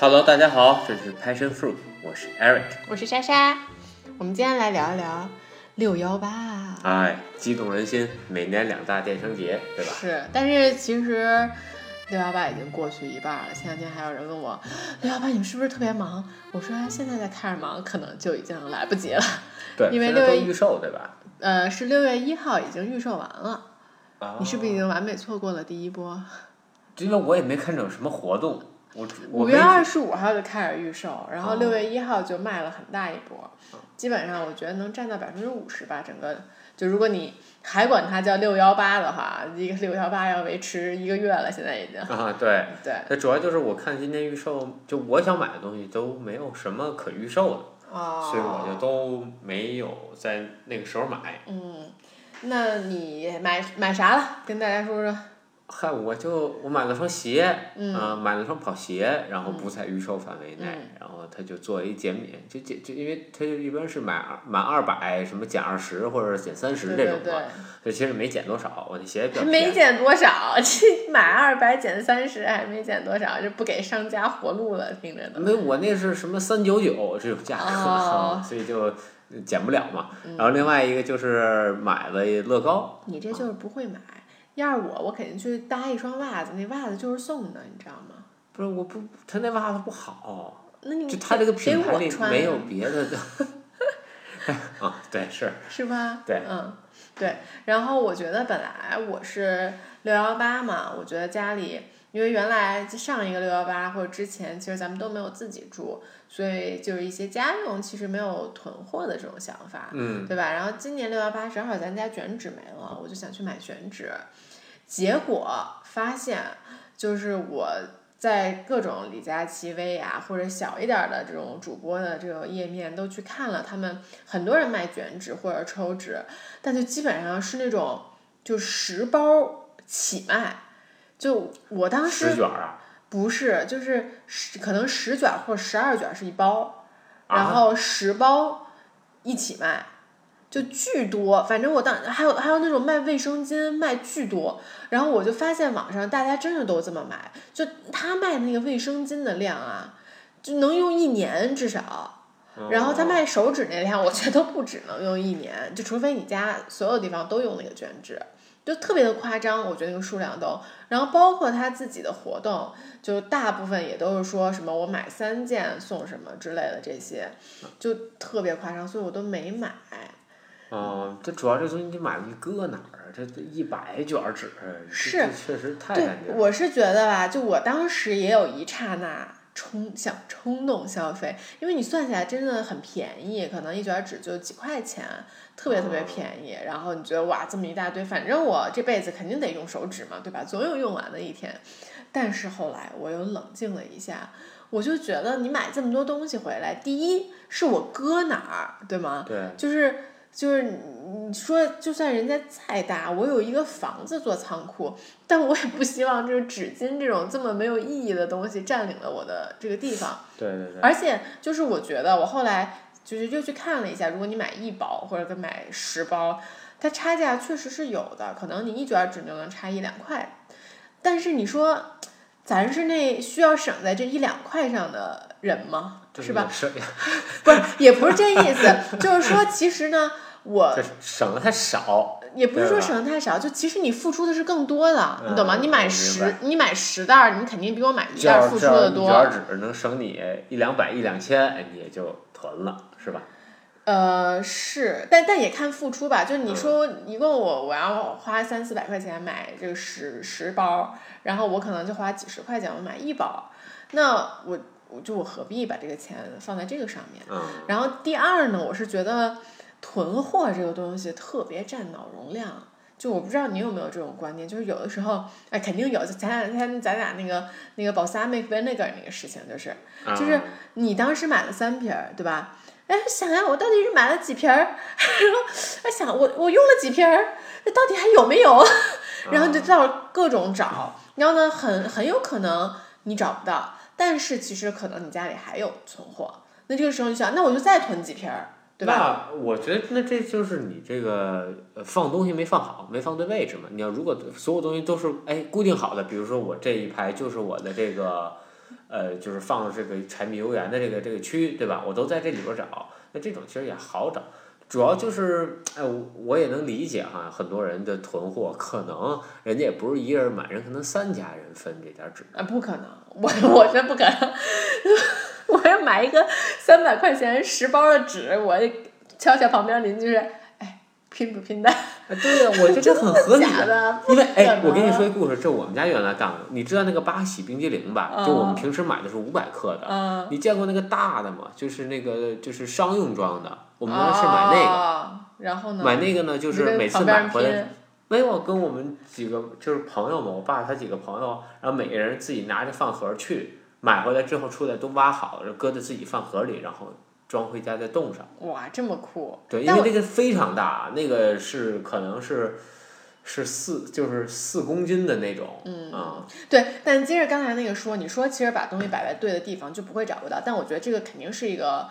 Hello，大家好，这是 Passion Fruit，我是 Eric。我是莎莎，我们今天来聊一聊六幺八。哎，激动人心，每年两大电商节，对吧？是，但是其实六幺八已经过去一半了。前两天还有人问我，六幺八你们是不是特别忙？我说现在再开始忙，可能就已经来不及了。对，因为六月预售，对吧？呃，是六月一号已经预售完了，啊你是不是已经完美错过了第一波？因为我也没看着有什么活动，五月二十五号就开始预售，然后哦六月一号就卖了很大一波，基本上我觉得能占到百分之五十吧。整个就如果你还管它叫六幺八的话，一个六幺八要维持一个月了，现在已经。啊，对。对，那主要就是我看今天预售，就我想买的东西都没有什么可预售的，哦，所以我就都没有在那个时候买。嗯，那你买买啥了？跟大家说说。嗨，我就我买了双鞋，嗯呃买了双跑鞋，然后不在预售范围内，嗯然后他就做一减免，就减就因为他就一般是买二满二百什么减二十或者减三十这种嘛，，就其实没减多少，我那鞋比较没减多少，这买二百减三十还没减多少，就不给商家活路了，听着都。没有，我那是什么三九九这种价格，哦所以就减不了嘛。嗯然后另外一个就是买了乐高，你这就是不会买。要是我，我肯定去搭一双袜子，那袜子就是送的，你知道吗？不是我不，他那袜子不好，那你就他这个给品牌里没有别的的。啊，对，是，是吧？对嗯，对。然后我觉得本来我是六幺八嘛，我觉得家里因为原来上一个六幺八或者之前，其实咱们都没有自己住，所以就是一些家用其实没有囤货的这种想法，嗯，对吧？然后今年六幺八正好咱家卷纸没了，我就想去买卷纸，结果发现就是我。在各种李佳琦薇娅或者小一点儿的这种主播的这个页面都去看了，他们很多人卖卷纸或者抽纸，但就基本上是那种就十包起卖，就我当时十卷啊，不是就是十可能十卷或者十二卷是一包，啊然后十包一起卖，就巨多。反正我当还有还有那种卖卫生巾卖巨多，然后我就发现网上大家真的都这么买，就他卖那个卫生巾的量啊，就能用一年至少。然后他哦卖手纸那量，我觉得都不止能用一年，就除非你家所有地方都用那个卷纸，就特别的夸张，我觉得那个数量都。然后包括他自己的活动，就大部分也都是说什么我买三件送什么之类的这些，就特别夸张，所以我都没买。哦，这主要这东西你买回去搁哪儿啊？这这一百卷儿纸，这是确实太对干净，了。我是觉得吧，就我当时也有一刹那冲想冲动消费，因为你算起来真的很便宜，可能一卷纸就几块钱，特别特别便宜。然后你觉得哇，这么一大堆，反正我这辈子肯定得用手指嘛，对吧？总有用完的一天。但是后来我又冷静了一下，我就觉得你买这么多东西回来，第一是我搁哪儿，对吗？对，就是就是你你说，就算人家再大，我有一个房子做仓库，但我也不希望就是纸巾这种这么没有意义的东西占领了我的这个地方。对对对。而且就是我觉得，我后来就是又去看了一下，如果你买一包或者跟买十包，它差价确实是有的，可能你一卷纸就能差一两块。但是你说，咱是那需要省在这一两块上的人吗？是吧？省不是，也不是这意思，就是说，其实呢，我省的太少，也不是说省的太少，就其实你付出的是更多的，你懂吗？嗯你买十，你买十袋儿，你肯定比我买一袋儿付出的多。卷纸能省你一两百一两千，也就囤了，是吧？呃，是，但但也看付出吧。就你嗯说一共我我要花三四百块钱买这个十十包，然后我可能就花几十块钱我买一包，那我我就我何必把这个钱放在这个上面？嗯，然后第二呢，我是觉得囤货这个东西特别占脑容量。就我不知道你有没有这种观念，就是有的时候，哎，肯定有。就前两天咱俩那个那个 balsamic vinegar 那个事情，就是就是啊你当时买了三瓶儿，对吧？哎，想呀，我到底是买了几瓶儿？然后哎想我我用了几瓶儿，那到底还有没有？然后就到各种找，然后呢，很很有可能你找不到，但是其实可能你家里还有存货。那这个时候你想，那我就再囤几瓶儿，对吧？那我觉得那这就是你这个呃放东西没放好，没放对位置嘛。你要如果所有东西都是哎固定好的，比如说我这一排就是我的这个呃，就是放这个柴米油盐的这个这个区，对吧？我都在这里边找，那这种其实也好找。主要就是，哎，我也能理解哈，很多人的囤货，可能人家也不是一个人买，人可能三家人分这点纸。啊，不可能，我我这不可能。我要买一个三百块钱十包的纸，我敲敲旁边邻居，哎，拼不拼单？啊，对呀、我这这很合理因为哎，我跟你说一故事，这我们家原来干过。你知道那个八喜冰激凌吧？就我们嗯平时买的是五百克的，嗯，你见过那个大的吗？就是那个就是商用装的，我们是买那个。哦然后呢？买那个呢，就是每次买回来拼没有跟我们几个就是朋友嘛，我爸他几个朋友，然后每个人自己拿着饭盒去买回来之后出来都挖好了，搁在自己饭盒里，然后装回家再冻上。哇，这么酷！对，因为那个非常大，那个是可能是是四就是四公斤的那种，嗯啊，对，但接着刚才那个说，你说其实把东西摆在对的地方就不会找不到，但我觉得这个肯定是一个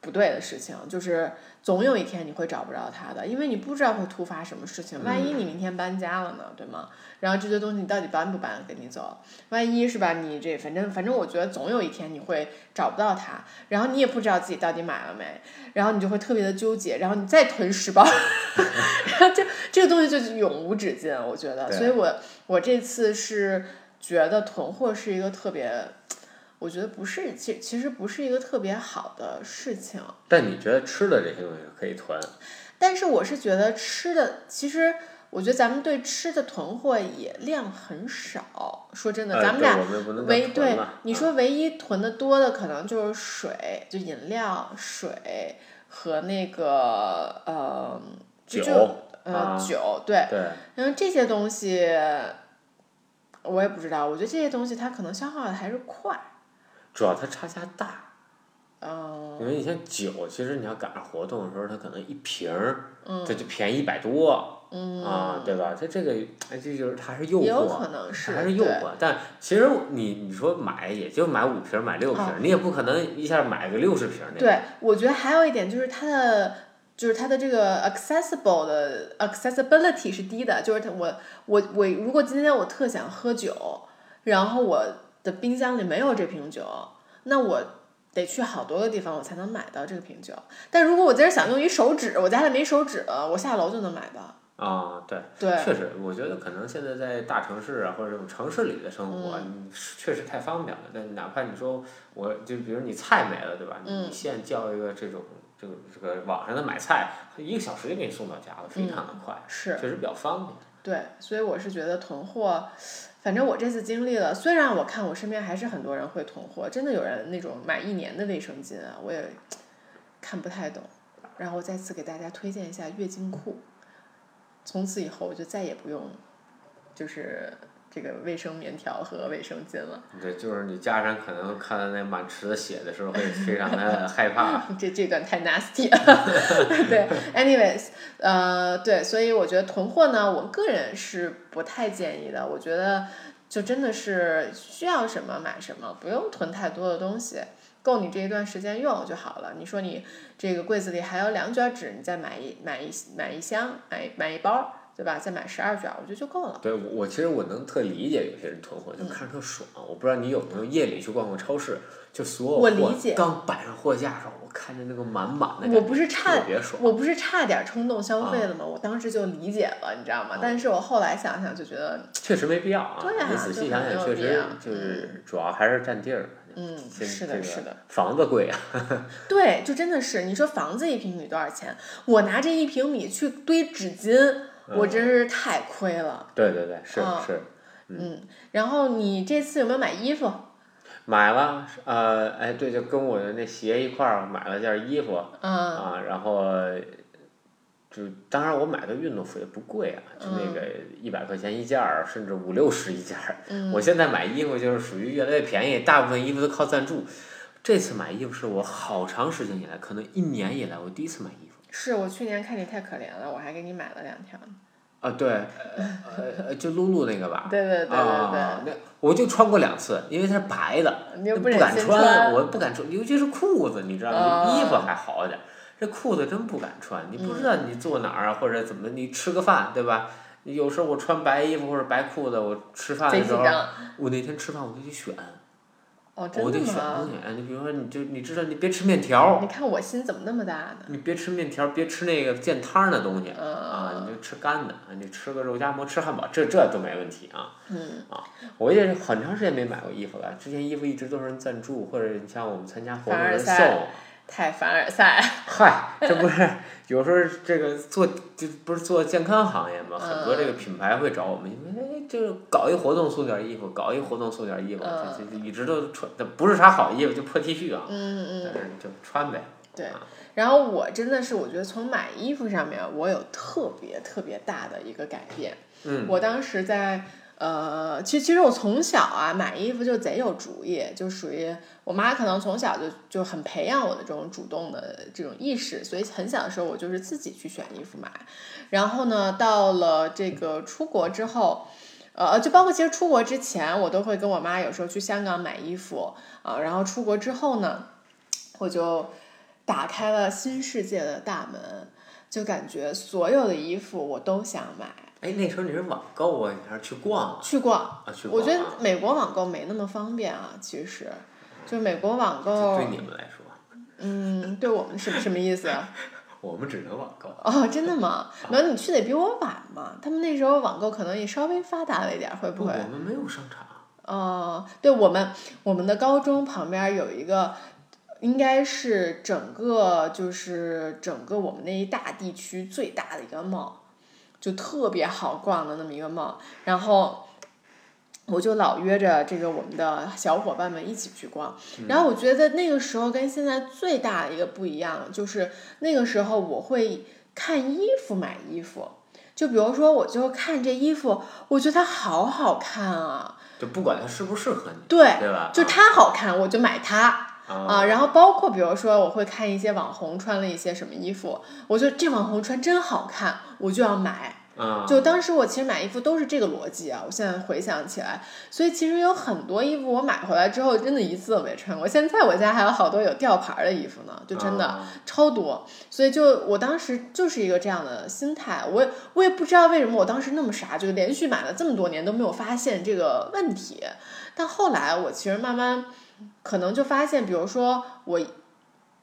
不对的事情，就是总有一天你会找不着它的，因为你不知道会突发什么事情，万一你明天搬家了呢，对吗？然后这些东西你到底搬不搬跟你走？万一是吧？你这反正反正我觉得总有一天你会找不到它，然后你也不知道自己到底买了没，然后你就会特别的纠结，然后你再囤十包，然后这这个东西就永无止境，我觉得，所以我我这次是觉得囤货是一个特别，我觉得不是，其其实不是一个特别好的事情。但你觉得吃的这些东西可以囤？但是我是觉得吃的，其实我觉得咱们对吃的囤货也量很少。说真的，呃咱们俩唯对你说唯一囤的多的可能就是水，就饮料、水和那个呃就酒就呃、啊酒，对，对，然后这些东西我也不知道，我觉得这些东西它可能消耗的还是快，主要它差价大。哦因为你像酒，其实你要赶上活动的时候，它可能一瓶儿，嗯它就便宜一百多，嗯啊，对吧？它这个，哎，这就是它是诱也有惑，可能是还是诱惑。但其实你你说买也就买五瓶儿买六瓶儿，你也不可能一下买个六十瓶儿那种。对，我觉得还有一点就是它的，就是它的这个 accessible 的 accessibility 是低的，就是它我我我如果今天我特想喝酒，然后我的冰箱里没有这瓶酒，那我得去好多个地方我才能买到这个瓶酒。但如果我今儿想用一手指，我家里没手指了，我下楼就能买到。啊，对，对，确实，我觉得可能现在在大城市啊，或者这种城市里的生活，嗯你确实太方便了。但哪怕你说我就比如你菜没了，对吧？嗯你现叫一个这种这个这个网上的买菜，一个小时就给你送到家了，非常的快，是。确实比较方便。对，所以我是觉得囤货，反正我这次经历了，虽然我看我身边还是很多人会囤货，真的有人那种买一年的卫生巾啊，我也看不太懂。然后再次给大家推荐一下月经裤，从此以后我就再也不用，就是这个卫生棉条和卫生巾了。对，就是你家人可能看到那满池子血的时候，会非常的 害怕。这这段太 nasty 了。对，anyways，呃，对，所以我觉得囤货呢，我个人是不太建议的。我觉得就真的是需要什么买什么，不用囤太多的东西，够你这一段时间用就好了。你说你这个柜子里还有两卷纸，你再买一买一买一箱，买买一包，对吧？再买十二卷，我觉得就够了。对，我我其实我能特理解有些人囤货，就看着特爽。我不知道你有没有夜里去逛过超市，就所有我货理解刚摆上货架上，我看着那个满满的，我不是差别爽。我不是差点冲动消费了吗？我当时就理解了，你知道吗？啊但是我后来想想就觉得，确实没必要啊！对啊你仔细想想，确实就是主要还是占地儿。嗯，先是的，是的。房子贵啊，对，就真的是，你说房子一平米多少钱？我拿这一平米去堆纸巾，我真是太亏了。对对对，是啊是，嗯，然后你这次有没有买衣服？买了，呃，哎，对，就跟我的那鞋一块儿买了件衣服嗯啊，然后就当然我买的运动服也不贵啊，就那个一百块钱一件儿，甚至五六十一件儿。嗯我现在买衣服就是属于越来越便宜，大部分衣服都靠赞助。这次买衣服是我好长时间以来，可能一年以来我第一次买衣服。是我去年看你太可怜了，我还给你买了两条呢。啊，对，就露露那个吧。对对对对啊，那我就穿过两次，因为它是白的，不不敢穿，我不敢穿，尤其是裤子，你知道吗？啊衣服还好一点，这裤子真不敢穿。你不知道你坐哪儿啊，或者怎么，你吃个饭，对吧？有时候我穿白衣服或者白裤子，我吃饭的时候。我那天吃饭我就去选，哦，真我得选东？西。哎，你比如说，你就你知道，你别吃面条，你看我心怎么那么大呢？你别吃面条，别吃那个见汤儿的东西。啊，嗯你就吃干的，你吃个肉夹馍，吃汉堡，这这都没问题啊。嗯，我也是很长时间没买过衣服了，之前衣服一直都是人赞助，或者你像我们参加活动人送。太凡尔赛。嗨，这不是有时候这个做就不是做健康行业嘛，很多这个品牌会找我们，因为哎，就是搞一活动送点衣服，搞一活动送点衣服，嗯这这一直都穿，这不是啥好衣服，就破 T 恤啊，嗯嗯但。是就穿呗。对啊，然后我真的是，我觉得从买衣服上面，我有特别特别大的一个改变。嗯我当时在呃，其实其实我从小啊买衣服就贼有主意，就属于我妈可能从小就就很培养我的这种主动的这种意识，所以很小的时候我就是自己去选衣服买。然后呢，到了这个出国之后。呃，就包括其实出国之前，我都会跟我妈有时候去香港买衣服啊、然后出国之后呢，我就打开了新世界的大门，就感觉所有的衣服我都想买。哎，那时候你是网购啊，你还是去逛啊？去逛，啊，去逛我觉得啊美国网购没那么方便啊，其实，就是美国网购对，你们来说，嗯，对我们是什么意思？我们只能网购。哦，真的吗？没有，你去的比我晚嘛。他们那时候网购可能也稍微发达了一点儿，会不会？我们没有商场。哦，对我们我们的高中旁边有一个，应该是整个就是整个我们那一大地区最大的一个 mall，就特别好逛的那么一个 mall，然后。我就老约着这个我们的小伙伴们一起去逛，然后我觉得那个时候跟现在最大的一个不一样，就是那个时候我会看衣服买衣服，就比如说我就看这衣服，我觉得它好好看啊，就不管它适不适合你，对，对吧？就它好看，我就买它啊啊。然后包括比如说，我会看一些网红穿了一些什么衣服，我觉得这网红穿真好看，我就要买。啊，就当时我其实买衣服都是这个逻辑啊，我现在回想起来，所以其实有很多衣服我买回来之后，真的一次都没穿过。现在我家还有好多有吊牌儿的衣服呢，就真的啊超多。所以就我当时就是一个这样的心态，我也我也不知道为什么我当时那么傻，就连续买了这么多年都没有发现这个问题。但后来我其实慢慢可能就发现，比如说我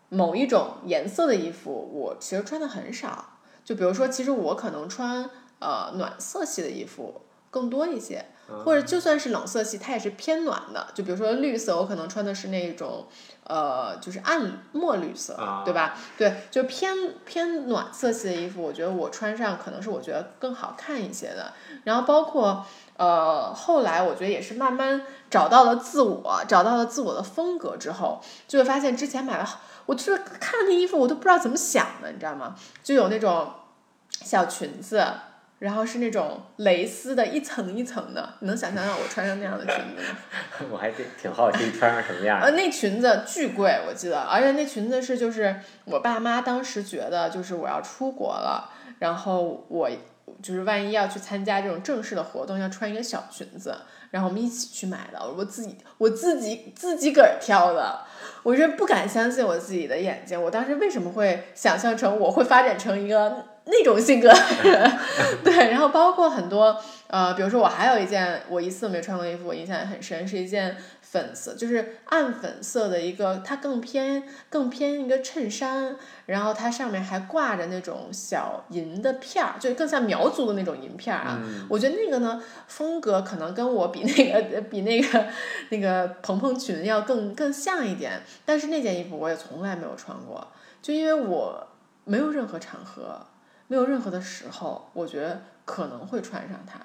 某一种颜色的衣服，我其实穿的很少。就比如说，其实我可能穿呃暖色系的衣服更多一些，或者就算是冷色系，它也是偏暖的。就比如说绿色，我可能穿的是那种呃就是暗墨绿色，啊对吧？对，就偏偏暖色系的衣服，我觉得我穿上可能是我觉得更好看一些的。然后包括呃后来我觉得也是慢慢找到了自我，找到了自我的风格之后，就会发现之前买了好，我就是看那衣服我都不知道怎么想的，你知道吗？就有那种小裙子。然后是那种蕾丝的，一层一层的，你能想象到我穿上那样的裙子吗？我还挺挺好奇穿上什么样呃，那裙子巨贵，我记得，而且那裙子是就是我爸妈当时觉得就是我要出国了，然后我就是万一要去参加这种正式的活动，要穿一个小裙子，然后我们一起去买的，我自己我自己自己个儿挑的，我是不敢相信我自己的眼睛，我当时为什么会想象成我会发展成一个那种性格的人？对，然后包括很多呃，比如说我还有一件我一次都没穿过衣服，我印象也很深，是一件粉色，就是暗粉色的一个，它更偏更偏一个衬衫，然后它上面还挂着那种小银的片儿，就更像苗族的那种银片儿啊。我觉得那个呢风格可能跟我比那个 比那个那个蓬蓬裙要更更像一点，但是那件衣服我也从来没有穿过，就因为我没有任何场合，没有任何的时候，我觉得可能会穿上它。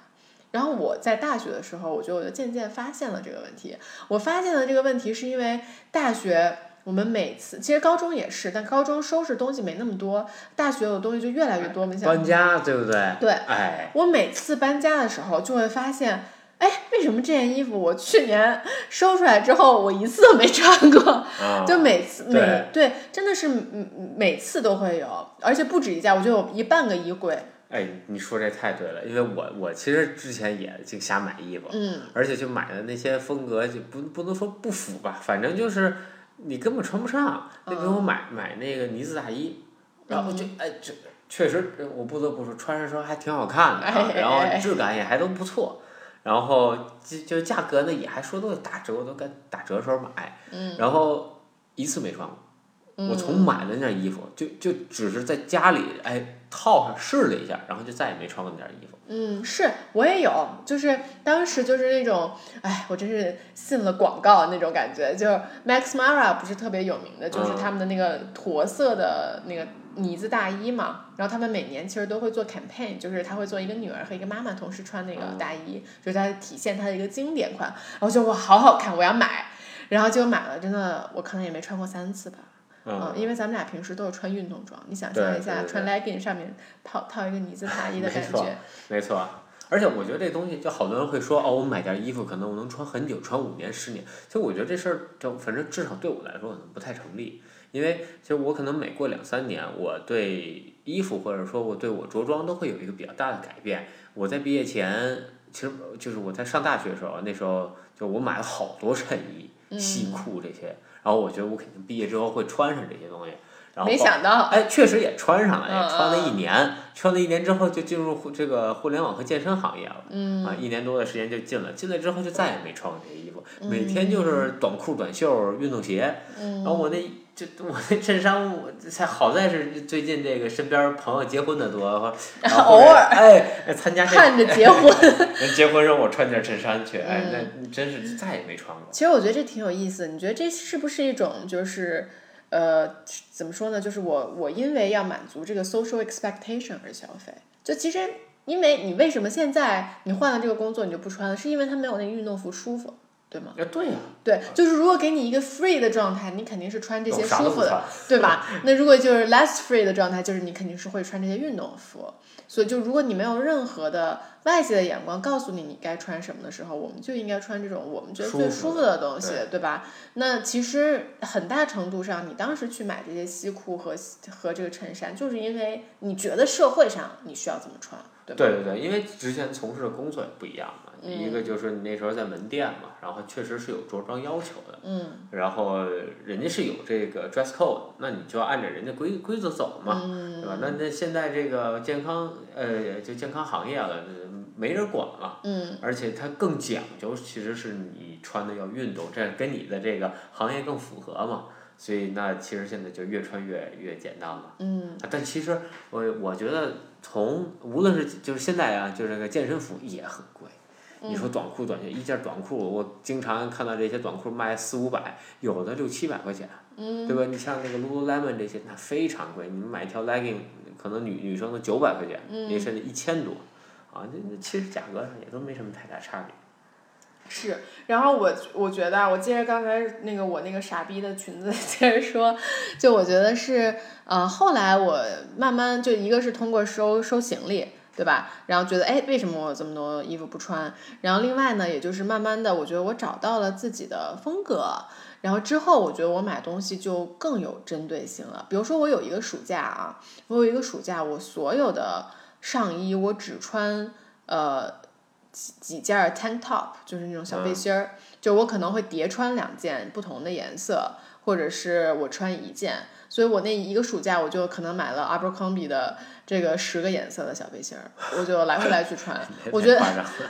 然后我在大学的时候，我觉得我就渐渐发现了这个问题。我发现了这个问题是因为大学我们每次，其实高中也是，但高中收拾东西没那么多，大学有东西就越来越多。我们想搬家对不对？对，哎，我每次搬家的时候就会发现，哎，为什么这件衣服我去年 收出来之后，我一次都没穿过？啊，就每次每对对，真的是嗯每次都会有，而且不止一家，我就有一半个衣柜。哎，你说这太对了，因为我我其实之前也净瞎买衣服，嗯，而且就买的那些风格就不不能说不符吧，反正就是你根本穿不上。那比如我买买那个呢子大衣，然后就哎这确实我不得不说穿上时候还挺好看的然后哎质感也还都不错。然后就就价格呢也还说都是打折，我都该打折时候买，嗯然后一次没穿过。我从嗯买了那件衣服，就就只是在家里哎套上试了一下，然后就再也没穿过那件衣服。嗯，是我也有，就是当时就是那种，哎，我真是信了广告那种感觉。就是 Max Mara 不是特别有名的，就是嗯他们的那个驼色的那个呢子大衣嘛。然后他们每年其实都会做 campaign，就是他会做一个女儿和一个妈妈同时穿那个嗯大衣，就是它体现它的一个经典款。然后就哇，好好看，我要买。然后就买了，真的我可能也没穿过三次吧。嗯，嗯，因为咱们俩平时都是穿运动装，你想象一下，穿 legging 上面套套一个呢子大衣的没错感觉。没错。而且我觉得这东西，就好多人会说哦，我买件衣服可能我能穿很久，穿五年、十年。其实我觉得这事儿，就反正至少对我来说可能不太成立，因为其实我可能每过两三年，我对衣服或者说我对我着装都会有一个比较大的改变。我在毕业前，其实就是我在上大学的时候，那时候就我买了好多衬衣、西裤这些，然后我觉得我肯定毕业之后会穿上这些东西。然后没想到，哎，确实也穿上了，嗯也穿了一年，穿了一年之后就进入互这个互联网和健身行业了。嗯啊，一年多的时间就进了，进来之后就再也没穿过这些衣服，嗯每天就是短裤、短袖、运动鞋。然后我那就我那衬衫，我才好在是最近这个身边朋友结婚的多，然后偶尔哎参加这盼着结婚。人结婚让我穿件衬衫去，哎，嗯那真是再也没穿过。其实我觉得这挺有意思，你觉得这是不是一种就是呃怎么说呢？就是我我因为要满足这个 social expectation 而消费，就其实。因为你为什么现在你换了这个工作你就不穿了，是因为它没有那个运动服舒服，对吗？啊，对呀、对，就是如果给你一个 free 的状态，你肯定是穿这些舒服的。对吧？那如果就是 less free 的状态，就是你肯定是会穿这些运动服。所以就如果你没有任何的外界的眼光告诉你你该穿什么的时候，我们就应该穿这种我们觉得最舒服的的东西，对对吧？那其实很大程度上，你当时去买这些西裤和和这个衬衫，就是因为你觉得社会上你需要这么穿，对？对对对，因为之前从事的工作也不一样嘛，嗯一个就是你那时候在门店嘛，然后确实是有着装要求的，嗯然后人家是有这个 dress code，那你就要按照人家规规则走嘛，嗯对吧？那那现在这个健康呃就健康行业了，没人管了，嗯而且它更讲究，其实是你穿的要运动，这样跟你的这个行业更符合嘛。所以那其实现在就越穿越越简单了。但其实我我觉得从无论是就是现在啊，就是那个健身服也很贵。你说短裤短裙一件短裤，我经常看到这些短裤卖四五百，有的六七百块钱，嗯对吧？你像那个 Lululemon 这些，那非常贵。你们买一条 legging，可能女女生的九百块钱，嗯也甚至一千多，啊，那那其实价格上也都没什么太大差别。是，然后我我觉得，我接着刚才那个我那个傻逼的裙子 接着说，就我觉得是，呃，后来我慢慢就一个是通过收收行李，对吧？然后觉得哎，为什么我有这么多衣服不穿？然后另外呢，也就是慢慢的，我觉得我找到了自己的风格。然后之后，我觉得我买东西就更有针对性了。比如说，我有一个暑假啊，我有一个暑假，我所有的上衣我只穿呃几几件儿 tank top，就是那种小背心儿，就我可能会叠穿两件不同的颜色，或者是我穿一件。所以我那一个暑假，我就可能买了 Abercrombie 的这个十个颜色的小背心儿，我就来回来去穿。我觉得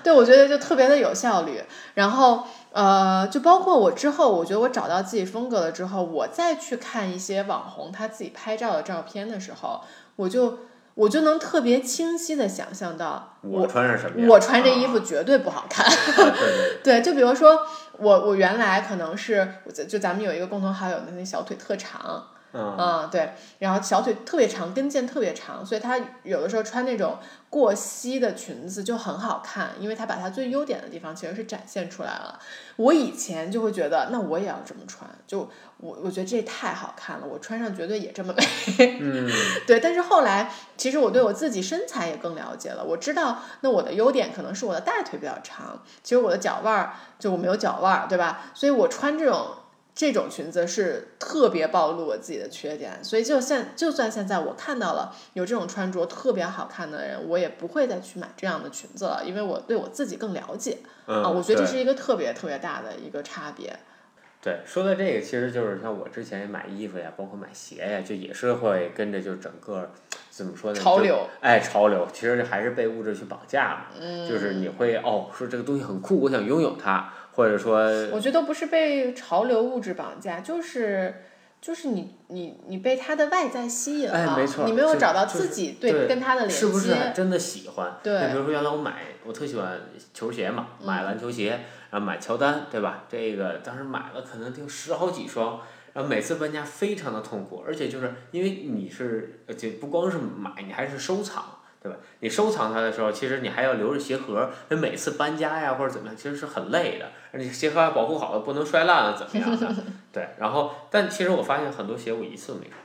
对，我觉得就特别的有效率。然后呃，就包括我之后，我觉得我找到自己风格了之后，我再去看一些网红他自己拍照的照片的时候，我就我就能特别清晰的想象到我穿上什么样？我穿这衣啊服绝对不好看。啊对对 对，就比如说我我原来可能是就咱们有一个共同好友的那小腿特长，嗯，嗯，对，然后小腿特别长，跟腱特别长，所以她有的时候穿那种过膝的裙子就很好看，因为她把她最优点的地方其实是展现出来了。我以前就会觉得，那我也要这么穿，就我我觉得这太好看了，我穿上绝对也这么美。嗯，对，但是后来其实我对我自己身材也更了解了，我知道那我的优点可能是我的大腿比较长，其实我的脚腕儿就我没有脚腕儿，对吧？所以我穿这种这种裙子是特别暴露我自己的缺点，所以就现就算现在我看到了有这种穿着特别好看的人，我也不会再去买这样的裙子了，因为我对我自己更了解嗯啊，我觉得这是一个特别特别大的一个差别。对，说到这个，其实就是像我之前买衣服呀，包括买鞋呀，就也是会跟着就整个怎么说呢？潮流，哎，潮流其实还是被物质去绑架嘛，嗯，就是你会哦说这个东西很酷，我想拥有它，或者说我觉得不是被潮流物质绑架，就是就是你你你被它的外在吸引了，哎没错你没有找到自己对跟它的连接，是不是真的喜欢？对比如说原来我买，我特喜欢球鞋嘛，买篮球鞋，然后买乔丹，对吧？这个当时买了可能就十好几双，然后每次搬家非常的痛苦，而且就是因为你是，而且不光是买，你还是收藏。对吧？你收藏它的时候，其实你还要留着鞋盒，那每次搬家呀或者怎么样，其实是很累的。而且鞋盒还保护好了，不能摔烂了，怎么样的？对，然后但其实我发现很多鞋我一次都没穿。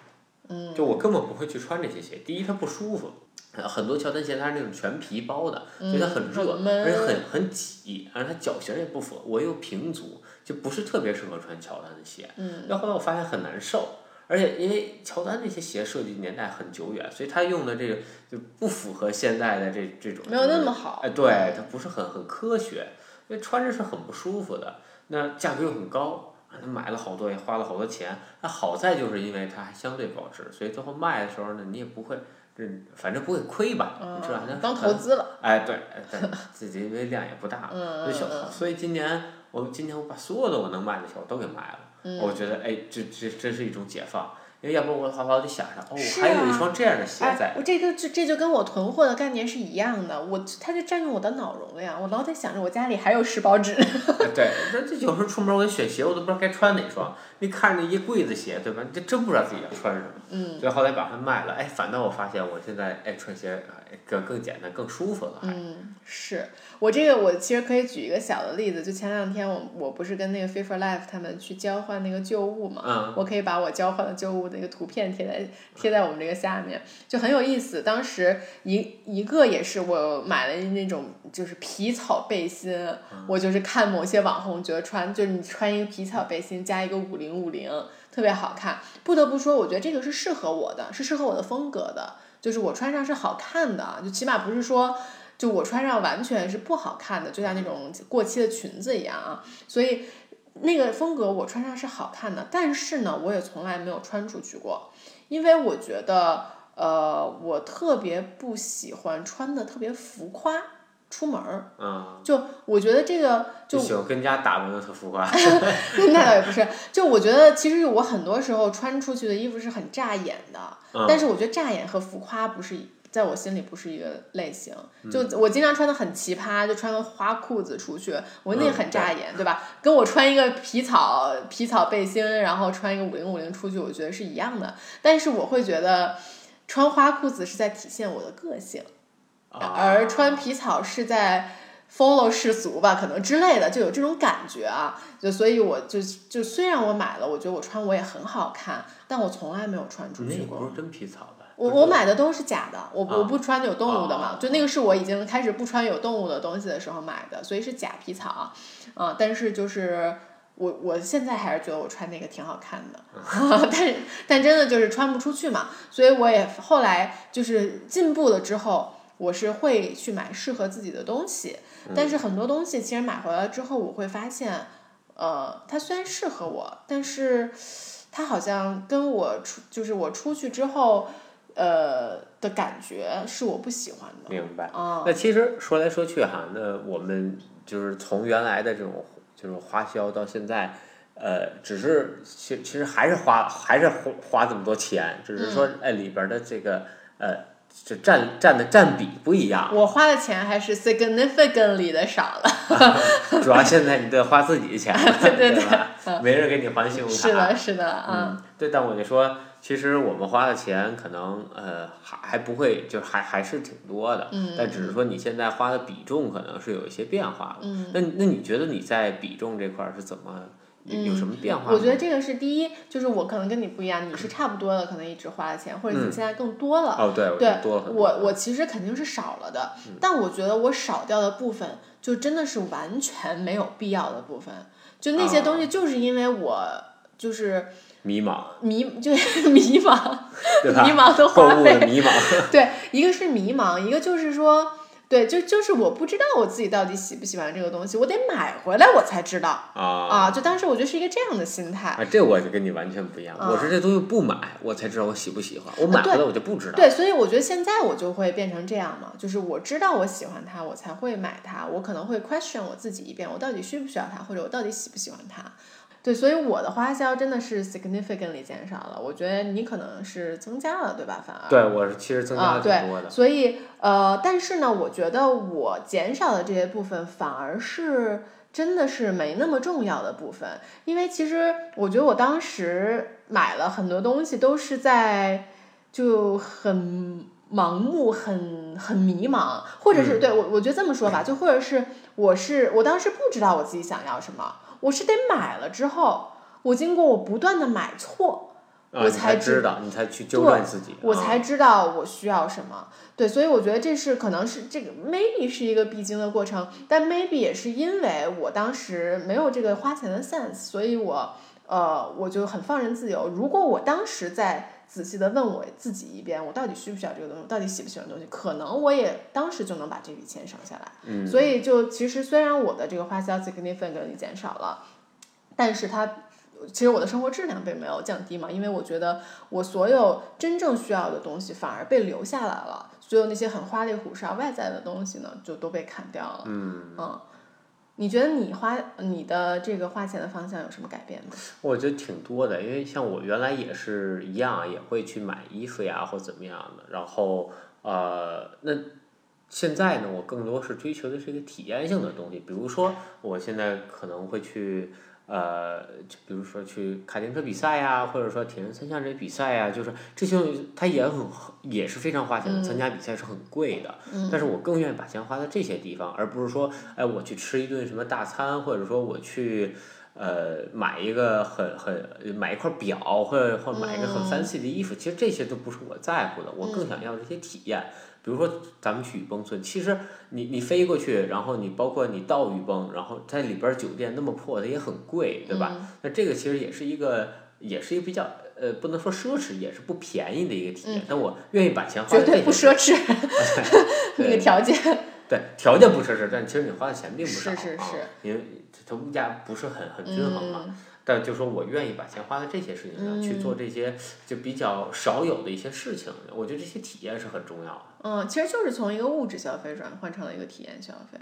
嗯，就我根本不会去穿这些鞋。第一，它不舒服，呃很多乔丹鞋它是那种全皮包的，所以它很热，而且很很挤，而且它脚型也不符合。我又平足，就不是特别适合穿乔丹的鞋。嗯，然后后来我发现很难受，而且因为乔丹那些鞋设计年代很久远，所以他用的这个就不符合现在的这这种。没有那么好，哎，对，它不是很很科学，因为穿着是很不舒服的，那价格又很高，啊，他买了好多也花了好多钱，那好在就是因为它还相对保值，所以最后卖的时候呢，你也不会，这反正不会亏吧，你知道？那嗯当投资了，哎，对，自己因为量也不大，嗯所以小嗯嗯所以今年我今年我把所有的我能卖的球都给卖了，我觉得哎，这这这是一种解放，因为要不然我好好的想想，哦，我还有一啊双这样的鞋在哎，，我这个这这就跟我囤货的概念是一样的，我它就占用我的脑容量，我老得想着我家里还有十包纸。哎 对，这这有时候出门我选鞋，我都不知道该穿哪双。你看着那一柜子鞋，对吧？你这真不知道自己要穿什么。嗯所以后来把它卖了，哎，反倒我发现我现在哎穿鞋哎更更简单、更舒服了，嗯，是我这个我其实可以举一个小的例子，就前两天我我不是跟那个 Fit for Life 他们去交换那个旧物嘛，嗯我可以把我交换的旧物的一个图片贴在贴在我们这个下面，就很有意思。当时一一个也是我买了那种就是皮草背心，我就是看某些网红觉得穿，就是你穿一个皮草背心加一个五零五零，特别好看。不得不说，我觉得这个是适合我的，是适合我的风格的，就是我穿上是好看的，就起码不是说。就我穿上完全是不好看的，就像那种过期的裙子一样啊，所以那个风格我穿上是好看的，但是呢，我也从来没有穿出去过，因为我觉得，呃，我特别不喜欢穿的特别浮夸出门儿，嗯，就我觉得这个就喜欢跟家打扮的特浮夸。那倒也不是，就我觉得其实我很多时候穿出去的衣服是很扎眼的，嗯但是我觉得扎眼和浮夸不是一在我心里不是一个类型。嗯就我经常穿的很奇葩，就穿个花裤子出去，我那嗯很扎眼，对吧？跟我穿一个皮草皮草背心，然后穿一个五零五零出去，我觉得是一样的。但是我会觉得穿花裤子是在体现我的个性。啊而穿皮草是在 follow 世俗吧，可能之类的，就有这种感觉啊。就所以我就就虽然我买了，我觉得我穿我也很好看，但我从来没有穿出去过你那个不。是真皮草吧？我我买的都是假的，我啊我不穿有动物的嘛，啊就那个是我已经开始不穿有动物的东西的时候买的，所以是假皮草，啊、但是就是我我现在还是觉得我穿那个挺好看的，但是但真的就是穿不出去嘛，所以我也后来就是进步了之后，我是会去买适合自己的东西，但是很多东西其实买回来之后，我会发现，呃，它虽然适合我，但是它好像跟我出就是我出去之后。呃的感觉是我不喜欢的。明白。啊、那其实说来说去哈，那我们就是从原来的这种就是花销到现在，呃，只是其其实还是花还是花花这么多钱，只是说哎里边儿的这个呃这占占的占比不一样，我花的钱还是 significantly 的少了。主要现在你得花自己的钱，对对对吧？没人给你还信用卡。是的，是的，啊、嗯，对，但我就说，其实我们花的钱可能呃还还不会，就还还是挺多的，嗯但只是说你现在花的比重可能是有一些变化了。嗯那那你觉得你在比重这块儿是怎么有有什么变化吗？我觉得这个是第一，就是我可能跟你不一样，你是差不多的，可能一直花的钱，或者你嗯现在更多了。哦，对，对多了多。我我其实肯定是少了的，但我觉得我少掉的部分，就真的是完全没有必要的部分。就那些东西，就是因为我就是迷茫，迷，就是迷茫，对吧？迷茫的花费。迷茫，对，一个是迷茫，一个就是说，对，就就是我不知道我自己到底喜不喜欢这个东西，我得买回来我才知道啊啊。就当时我觉得是一个这样的心态。啊，这我就跟你完全不一样。我是这东西不买，我才知道我喜不喜欢。我买回来我就不知道。对，所以我觉得现在我就会变成这样嘛，就是我知道我喜欢它，我才会买它。我可能会 question 我自己一遍，我到底需不需要它，或者我到底喜不喜欢它。对，所以我的花销真的是 significantly 减少了。我觉得你可能是增加了，对吧？反而对我是其实增加了挺多的。所以呃，但是呢，我觉得我减少的这些部分反而是真的是没那么重要的部分，因为其实我觉得我当时买了很多东西都是在就很盲目、很很迷茫，或者是对我我觉得这么说吧，就或者是我是我当时不知道我自己想要什么。我是得买了之后，我经过我不断的买错，我才知道，你才去纠正自己，我才知道我需要什么。对，所以我觉得这是可能是这个 maybe 是一个必经的过程，但 maybe 也是因为我当时没有这个花钱的 sense，所以我呃我就很放任自由。如果我当时在仔细的问我自己一遍，我到底需不需要这个东西，到底喜不喜欢东西，可能我也当时就能把这笔钱省下来。嗯，所以就其实虽然我的这个花销 significantly 减少了，但是它其实我的生活质量并没有降低嘛，因为我觉得我所有真正需要的东西反而被留下来了，所有那些很花里胡哨外在的东西呢，就都被砍掉了。嗯嗯。你觉得你花你的这个花钱的方向有什么改变吗？我觉得挺多的，因为像我原来也是一样，也会去买衣服呀或怎么样的。然后呃，那现在呢，我更多是追求的是一个体验性的东西，比如说我现在可能会去。呃，就比如说去卡丁车比赛呀，或者说铁人三项这些比赛呀，就是这些它也很也是非常花钱的，参加比赛是很贵的。但是我更愿意把钱花在这些地方，而不是说，哎，我去吃一顿什么大餐，或者说我去呃买一个很很买一块表，或者或者买一个很 fancy 的衣服。其实这些都不是我在乎的，我更想要这些体验。比如说，咱们去雨崩村，其实你你飞过去，然后你包括你到雨崩，然后在里边酒店那么破，它也很贵，对吧？那这个其实也是一个，也是一个比较呃，不能说奢侈，也是不便宜的一个体验。但我愿意把钱花在绝对不奢侈，那个条件。对，条件不奢侈，但其实你花的钱并不少啊，因为它物价不是很很均衡嘛。但就说我愿意把钱花在这些事情上去做这些就比较少有的一些事情，我觉得这些体验是很重要的。嗯，其实就是从一个物质消费转换成了一个体验消费。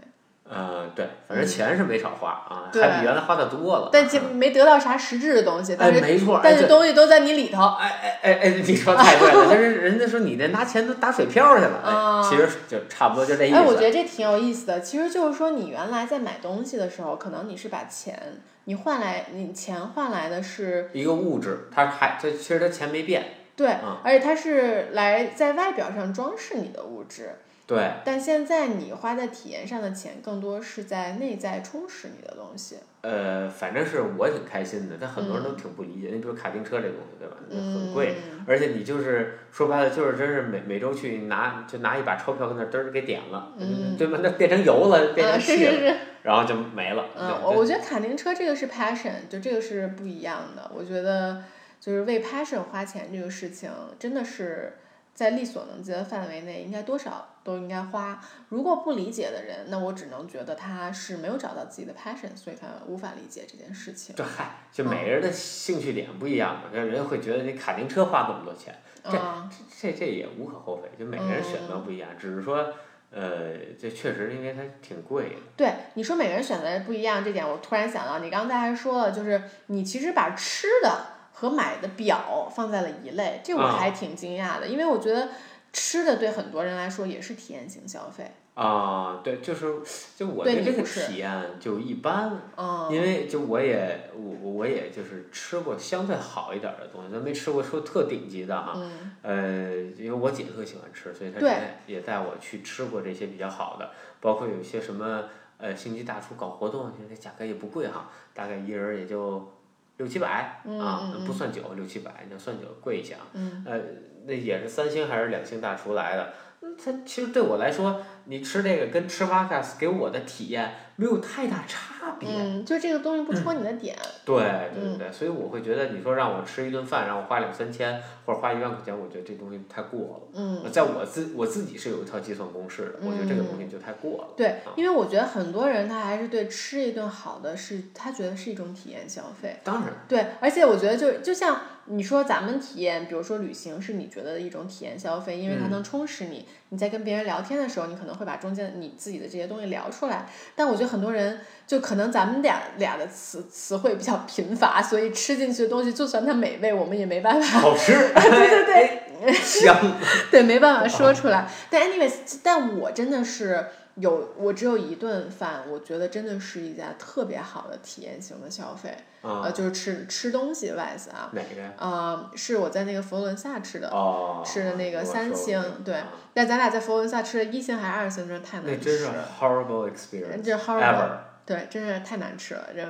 嗯，对，反正钱是没少花啊，还比原来花的多了。但没得到啥实质的东西，但是没错，但是东西都在你里头。哎哎哎哎，你说太对了，但是人家说你这拿钱都打水漂去了，哎，其实就差不多就这意思。哎，我觉得这挺有意思的，其实就是说你原来在买东西的时候，可能你是把钱。你换来，你钱换来的是一个物质，它还这其实它钱没变，对，而且它是来在外表上装饰你的物质，对。但现在你花在体验上的钱，更多是在内在充实你的东西。呃，反正是我挺开心的，但很多人都挺不理解。你比如卡丁车这东西，对吧？很贵，而且你就是说白了，就是真是每每周去拿就拿一把钞票跟那嘚儿给点了，对吧？那变成油了，变成气了，然后就没了。嗯，我我觉得卡丁车这个是 passion，就这个是不一样的。我觉得就是为 passion 花钱这个事情，真的是。在力所能及的范围内，应该多少都应该花。如果不理解的人，那我只能觉得他是没有找到自己的 passion，所以他无法理解这件事情。这嗨，就每个人的兴趣点不一样嘛，人人会觉得你卡丁车花那么多钱，这这这也无可厚非，就每个人选择不一样，只是说，呃，这确实因为它挺贵的。对，你说每个人选择不一样这点，我突然想到，你刚才还说了，就是你其实把吃的。和买的表放在了一类，这我还挺惊讶的，因为我觉得吃的对很多人来说也是体验型消费。啊，对，就是就我对这个体验就一般，因为就我也我我也就是吃过相对好一点的东西，但没吃过说特顶级的哈。呃，因为我姐特喜欢吃，所以她也也带我去吃过这些比较好的，包括有些什么呃星级大厨搞活动，现在价格也不贵哈，大概一人也就。六七百啊，不算酒，六七百，你要算酒贵一些啊。呃，那也是三星还是两星大厨来的。它其实对我来说，你吃这个跟吃 v 卡斯给我的体验没有太大差别。嗯，就这个东西不戳你的点。对对对对，所以我会觉得，你说让我吃一顿饭，让我花两三千或者花一万块钱，我觉得这东西太过了。嗯。在我自我自己是有一套计算公式的，我觉得这个东西就太过了。对，因为我觉得很多人他还是对吃一顿好的是，他觉得是一种体验消费。当然。对，而且我觉得就就像你说咱们体验，比如说旅行是你觉得的一种体验消费，因为它能充实你。你在跟别人聊天的时候，你可能会把中间你自己的这些东西聊出来。但我觉得很多人就可能咱们俩俩的词词汇比较贫乏，所以吃进去的东西就算它美味，我们也没办法。好吃。对对对，香。对，没办法说出来。但 anyways，但我真的是。有我只有一顿饭，我觉得真的是一家特别好的体验型的消费，呃，就是吃吃东西 wise 啊，哪个？呃，是我在那个佛罗伦萨吃的，吃的那个三星，对，但咱俩在佛罗伦萨吃的一星还是二星，真的太难吃了。那真是 horrible experience，这 horrible，对，真是太难吃了，这。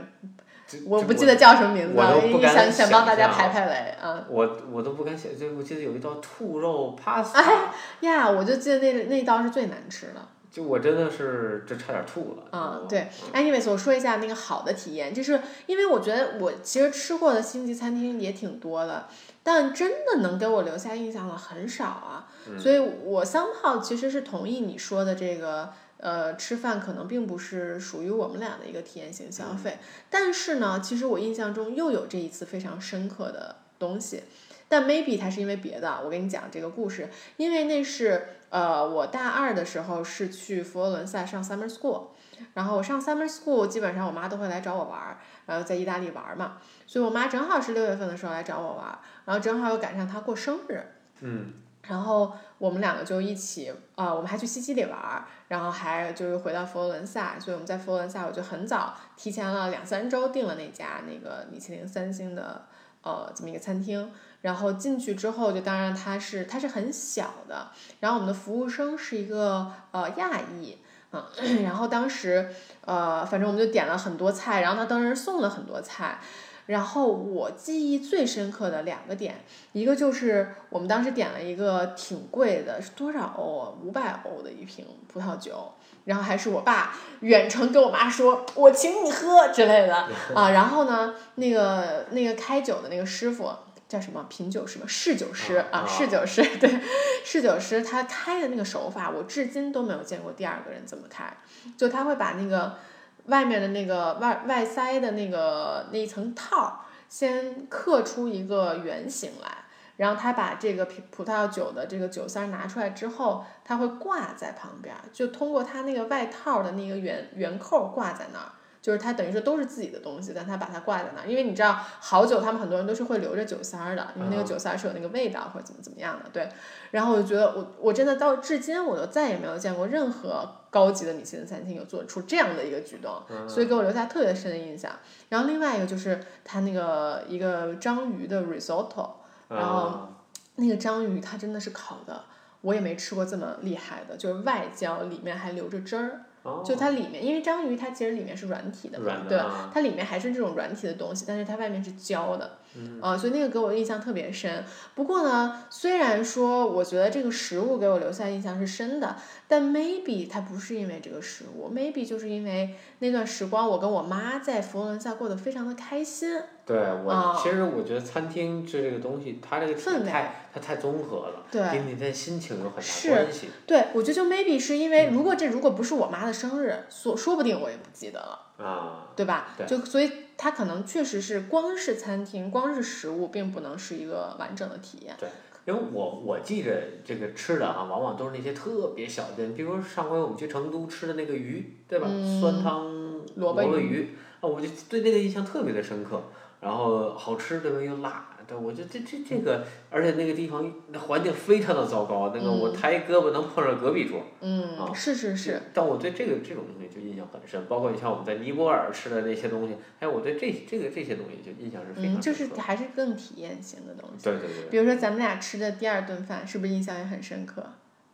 我不记得叫什么名字了，想想帮大家排排雷啊。我我都不敢想，就我记得有一道兔肉 pasta。哎呀，我就记得那那道是最难吃的。就我真的是，这差点吐了。嗯，对。anyways，我说一下那个好的体验，就是因为我觉得我其实吃过的星级餐厅也挺多的，但真的能给我留下印象的很少啊。所以我三炮其实是同意你说的这个，呃，吃饭可能并不是属于我们俩的一个体验型消费。但是呢，其实我印象中又有这一次非常深刻的东西。但 maybe 它是因为别的，我跟你讲这个故事，因为那是呃我大二的时候是去佛罗伦萨上 summer school，然后我上 summer school 基本上我妈都会来找我玩儿，然后在意大利玩嘛，所以我妈正好是六月份的时候来找我玩，然后正好又赶上她过生日，嗯，然后我们两个就一起啊，我们还去西西里玩，然后还就是回到佛罗伦萨，所以我们在佛罗伦萨我就很早提前了两三周订了那家那个米其林三星的呃这么一个餐厅。然后进去之后，就当然它是它是很小的，然后我们的服务生是一个呃亚裔，嗯，然后当时呃反正我们就点了很多菜，然后他当时送了很多菜，然后我记忆最深刻的两个点，一个就是我们当时点了一个挺贵的，是多少欧啊？五百欧的一瓶葡萄酒，然后还是我爸远程跟我妈说我请你喝之类的 啊，然后呢那个那个开酒的那个师傅。叫什么品酒师吗？侍酒师啊，侍酒师对，侍酒师他开的那个手法，我至今都没有见过第二个人怎么开。就他会把那个外面的那个外外塞的那个那一层套先刻出一个圆形来，然后他把这个葡葡萄酒的这个酒塞拿出来之后，他会挂在旁边，就通过他那个外套的那个圆圆扣挂在那儿。就是它等于说都是自己的东西，但它把它挂在那儿，因为你知道好酒，他们很多人都是会留着酒塞儿的，因为那个酒塞儿是有那个味道或者怎么怎么样的，对。然后我就觉得我我真的到至今我都再也没有见过任何高级的米其林餐厅有做出这样的一个举动，所以给我留下特别深的印象。然后另外一个就是它那个一个章鱼的 risotto，然后那个章鱼它真的是烤的，我也没吃过这么厉害的，就是外焦里面还留着汁儿。就它里面，因为章鱼它其实里面是软体的嘛，对，它里面还是这种软体的东西，但是它外面是胶的，啊，所以那个给我印象特别深。不过呢，虽然说我觉得这个食物给我留下印象是深的，但 maybe 它不是因为这个食物，maybe 就是因为那段时光我跟我妈在佛罗伦萨过得非常的开心。对我，其实我觉得餐厅这这个东西，它这个氛围，它太综合了，对跟你的心情有很大关系。对，我觉得就 maybe 是因为，如果这如果不是我妈的生日，说说不定我也不记得了，啊，对吧？就所以它可能确实是光是餐厅，光是食物，并不能是一个完整的体验。对，因为我我记着这个吃的啊，往往都是那些特别小的，比如说上回我们去成都吃的那个鱼，对吧？酸汤萝卜鱼，啊，我就对那个印象特别的深刻。然后好吃对吧？又辣，对，我觉得这这这个，而且那个地方那环境非常的糟糕，那个我抬胳膊能碰上隔壁桌。嗯，是是是。但我对这个这种东西就印象很深，包括你像我们在尼泊尔吃的那些东西，哎，我对这这个这些东西就印象是非常深。嗯，就是还是更体验型的东西。对对对。比如说咱们俩吃的第二顿饭，是不是印象也很深刻？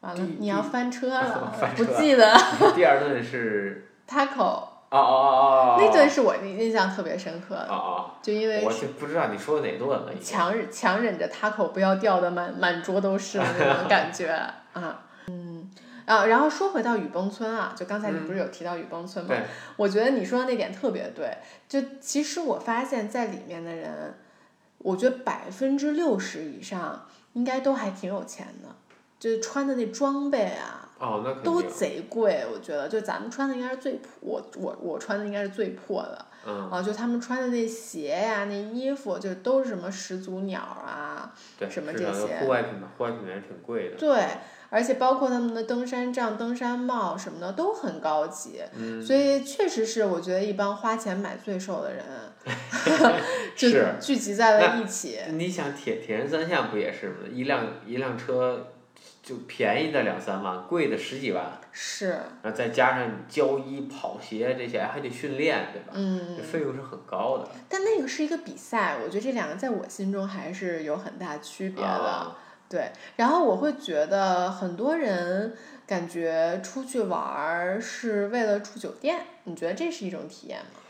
完了，你要翻车了，不记得。第二顿是。taco。哦哦哦哦！那顿是我印象特别深刻的，哦哦，就因为我就不知道你说的哪顿了。强忍强忍着他口不要掉的满满桌都是那种感觉 啊，嗯，啊，然后说回到雨崩村啊，就刚才你不是有提到雨崩村吗？对，我觉得你说的那点特别对。就其实我发现，在里面的人，我觉得百分之六十以上应该都还挺有钱的，就是穿的那装备啊，哦，那肯都，贼贵。我觉得，就咱们穿的应该是最破，我我我穿的应该是最破的。嗯，啊，就他们穿的那鞋呀、那衣服，就都是什么始祖鸟啊，什么这些户外品牌，户外品牌挺贵的。对，而且包括他们的登山杖、登山帽什么的都很高级，嗯，所以确实是我觉得一帮花钱买罪受的人，就是聚集在了一起。你想铁铁人三项不也是吗？一辆一辆车就便宜的两三万，贵的十几万，是，然后再加上你胶衣、跑鞋这些，还得训练，对吧？嗯这，费用是很高的。但那个是一个比赛，我觉得这两个在我心中还是有很大区别的。啊对，然后我会觉得很多人感觉出去玩儿是为了住酒店，你觉得这是一种体验吗？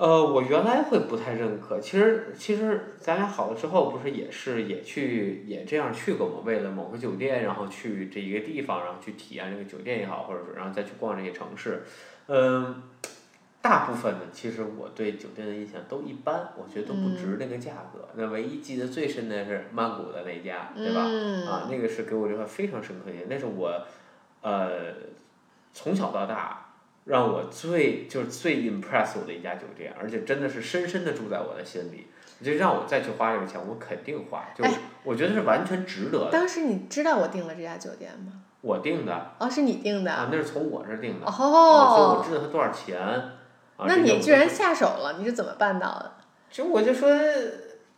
呃，我原来会不太认可，其实其实咱俩好了之后，不是也是也去也这样去过吗？为了某个酒店，然后去这一个地方，然后去体验这个酒店也好，或者说然后再去逛这些城市，嗯，大部分呢，其实我对酒店的印象都一般，我觉得都不值那个价格。那唯一记得最深的是曼谷的那家，对吧？嗯、啊，那个是给我留下非常深刻的印象，那是我，呃，从小到大让我最就是最 impress 我的一家酒店，而且真的是深深的住在我的心里。就让我再去花这个钱，我肯定花，就哎我觉得是完全值得的。当时你知道我订了这家酒店吗？我订的哦，是你订的。啊，那是从我这儿订的，哦，所以哦我，知道它多少钱。啊，那你居然下手了，你是怎么办到的？就我就说，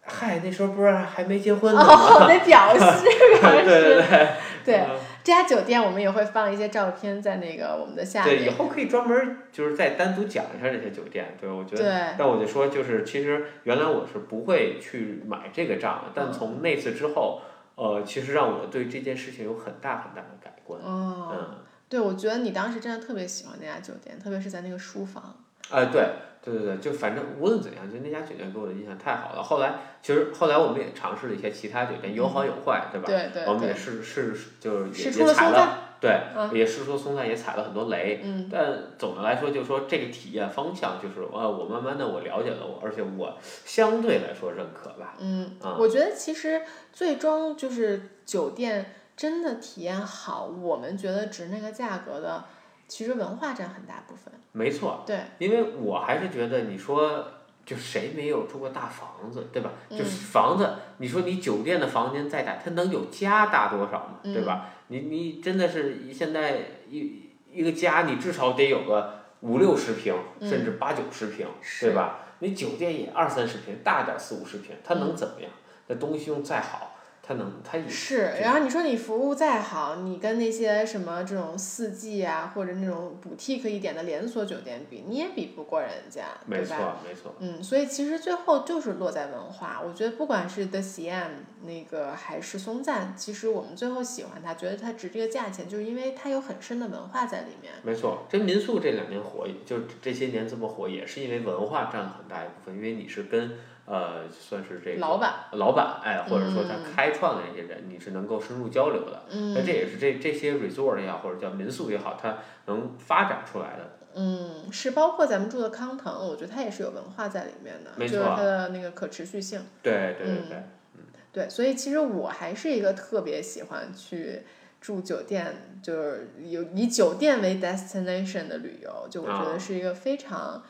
嗨，那时候不是还没结婚呢哦，吗？得表示表 对对示。对。对嗯这家酒店我们也会放一些照片在那个我们的下面对，以。后可以专门就是再单独讲一下这些酒店。对，我觉得。对，但我就说，就是其实原来我是不会去买这个账的，但嗯从那次之后，呃，其实让我对这件事情有很大很大的改观。哦，嗯，对，我觉得你当时真的特别喜欢那家酒店，特别是在那个书房。哎、对，对对对，就反正无论怎样，就那家酒店给我的印象太好了。后来其实后来我们也尝试了一些其他酒店，有好有坏，对吧？对对我们也对，是是就是也也踩了。对，嗯也是说松赞也踩了很多雷。嗯，但总的来说，就是说这个体验方向，就是呃，我慢慢的我了解了我，而且我相对来说认可吧。嗯，啊我觉得其实最终就是酒店真的体验好，我们觉得值那个价格的，其实文化占很大部分。没错，对，因为我还是觉得你说，就谁没有住过大房子，对吧？嗯就是房子，你说你酒店的房间再大，它能有家大多少嘛，嗯对吧？你你真的是现在一一个家，你至少得有个五六十平，嗯甚至八九十平，是对吧？你酒店也二三十平，大点儿四五十平，它嗯能怎么样？那东西用再好，它能它也是，然后你说你服务再好，你跟那些什么这种四季啊，或者那种补 t 一点的连锁酒店比，你也比不过人家，对没错吧？没错，嗯，所以其实最后就是落在文化。我觉得不管是 The CM 那个还是松赞，其实我们最后喜欢它，觉得它值这个价钱，就是因为它有很深的文化在里面。没错。这民宿这两年火，就这些年这么火，也是因为文化占了很大一部分，因为你是跟呃算是这个老板老板哎，或者说他嗯开创的那些人，你是能够深入交流的。嗯那这也是这这些 resort 也好，或者叫民宿也好，它能发展出来的。嗯，是包括咱们住的康腾，我觉得它也是有文化在里面的，没就是它的那个可持续性。对对对对嗯对，所以其实我还是一个特别喜欢去住酒店，就是有以酒店为 destination 的旅游，就我觉得啊是一个非常，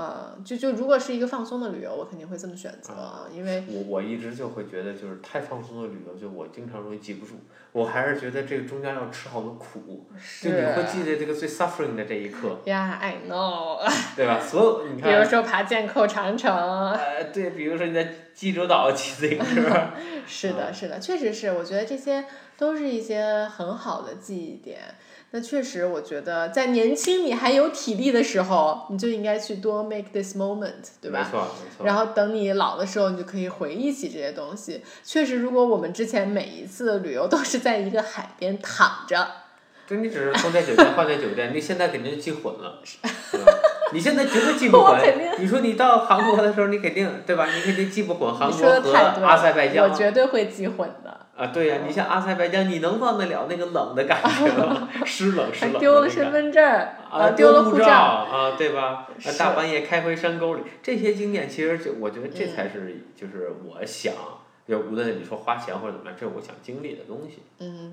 呃，就就如果是一个放松的旅游，我肯定会这么选择，啊因为我我一直就会觉得，就是太放松的旅游，就我经常容易记不住。我还是觉得这个中间要吃好多苦，就你会记得这个最 suffering 的这一刻，呀、i know，对吧？所有你看比如，说爬剑扣长城，呃，对，比如说你在济州岛骑自行车，是的，是的，确实是，我觉得这些都是一些很好的记忆点。那确实，我觉得在年轻你还有体力的时候，你就应该去多 make this moment，对吧？没错没错。然后等你老的时候，你就可以回忆起这些东西。确实，如果我们之前每一次的旅游都是在一个海边躺着，对你只是住在酒店 换在酒店，你现在肯定记混了，对吧？你现在绝对记不 混。你说你到韩国的时候，你肯定对吧？你肯定记不混韩国和阿塞拜了，疆我绝对会记混的。啊，对呀、你像阿塞拜疆，你能忘得了那个冷的感觉吗？湿冷湿冷丢了身份证儿，啊，呃，丢了护护照。啊，对吧？啊，大半夜开回山沟里，这些经验其实就我觉得这嗯才是就是我想，就无论你说花钱或者怎么样，这是我想经历的东西。嗯，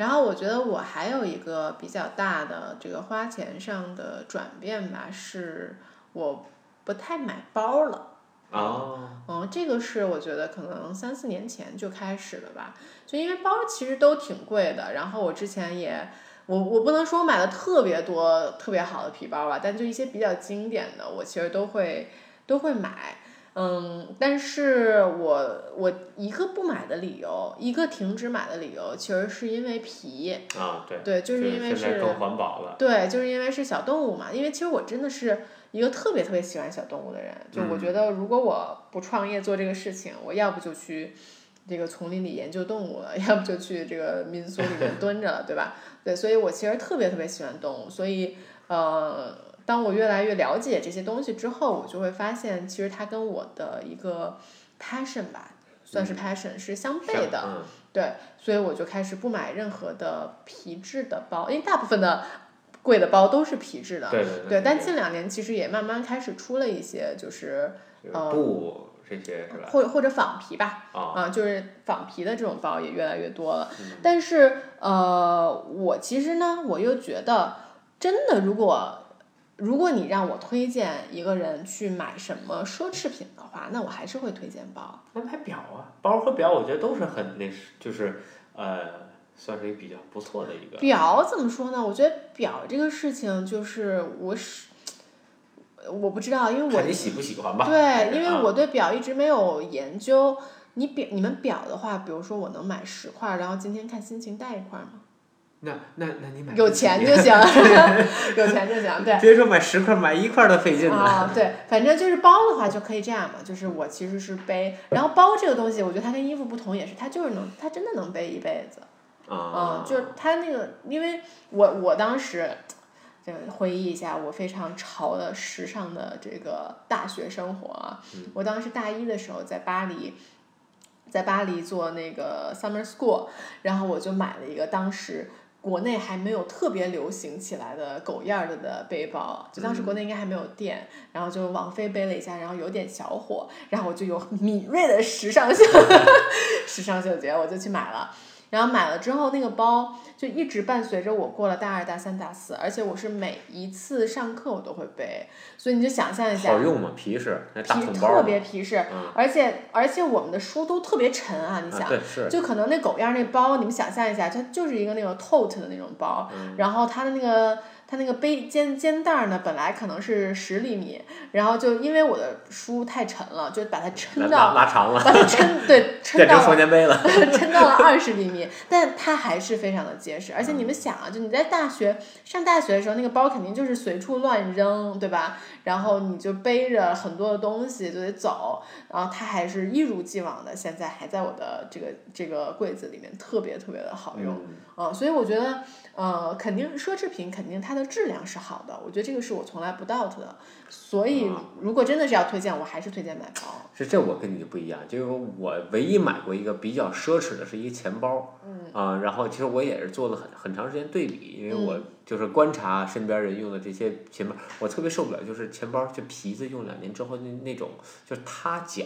然后我觉得我还有一个比较大的这个花钱上的转变吧，是我不太买包了。哦，嗯，这个是我觉得可能三四年前就开始了吧，就因为包其实都挺贵的，然后我之前也，我我不能说我买了特别多特别好的皮包吧，但就一些比较经典的，我其实都会都会买。嗯，但是我我一个不买的理由，一个停止买的理由，其实是因为皮，啊，对，对，就是因为是更环保了。对，就是因为是小动物嘛。因为其实我真的是一个特别特别喜欢小动物的人，就我觉得如果我不创业做这个事情，我要不就去这个丛林里研究动物了，要不就去这个民宿里面蹲着了，对吧？对，所以我其实特别特别喜欢动物，所以呃，当我越来越了解这些东西之后，我就会发现，其实它跟我的一个 passion 吧，算是 passion 是相悖的。嗯，对，所以我就开始不买任何的皮质的包，因为大部分的贵的包都是皮质的。对对对，但近两年其实也慢慢开始出了一些，就是呃布这些是吧？或或者仿皮吧，啊，啊，就是仿皮的这种包也越来越多了。嗯但是呃，我其实呢，我又觉得，真的，如果如果你让我推荐一个人去买什么奢侈品的话，那我还是会推荐包。那买表啊，包和表我觉得都是很那是就是呃，算是一个比较不错的一个。表怎么说呢？我觉得表这个事情，就是我是我不知道，因为我你喜不喜欢吧。对，因为啊我对表一直没有研究。你表你们表的话，比如说我能买十块儿，然后今天看心情带一块儿吗？那那那你买有钱 就行，有钱就行，对。别说买十块，买一块都费劲了。啊，对，反正就是包的话就可以这样嘛，就是我其实是背，然后包这个东西，我觉得它跟衣服不同，也是它就是能，它真的能背一辈子。啊嗯，，就是它那个，因为我我当时，这回忆一下我非常潮的时尚的这个大学生活啊，我当时大一的时候在巴黎。在巴黎做那个 summer school，然后我就买了一个当时国内还没有特别流行起来的狗样儿的的背包，就当时国内应该还没有店，然后就王菲背了一下，然后有点小火，然后我就有敏锐的时尚嗅，时尚嗅觉，我就去买了。然后买了之后，那个包就一直伴随着我过了大二、大三、大四，而且我是每一次上课我都会背，所以你就想象一下，好用吗？皮实，那大皮特别皮实，嗯而且而且我们的书都特别沉啊，你想，啊，就可能那狗样那包，你们想象一下，它就是一个那种 tote 的那种包，嗯然后它的那个它那个背肩肩带儿呢，本来可能是十厘米，然后就因为我的书太沉了，就把它拉拉抻到，拉长了，把它撑对 撑到了双肩背了。撑到了 二十厘米，但它还是非常的结实。而且你们想啊，就你在大学上大学的时候，那个包肯定就是随处乱扔，对吧？然后你就背着很多的东西就得走，然后它还是一如既往的，现在还在我的这个这个柜子里面，特别特别的好用。嗯啊，所以我觉得，呃，肯定奢侈品肯定它的质量是好的，我觉得这个是我从来不 doubt 的。所以啊如果真的是要推荐，我还是推荐买包。是这我跟你不一样，就是我唯一买过一个比较奢侈的是一个钱包，嗯啊、然后其实我也是做了很很长时间对比，因为我嗯就是观察身边人用的这些钱包，我特别受不了，就是钱包就皮子用两年之后那那种就是塌脚，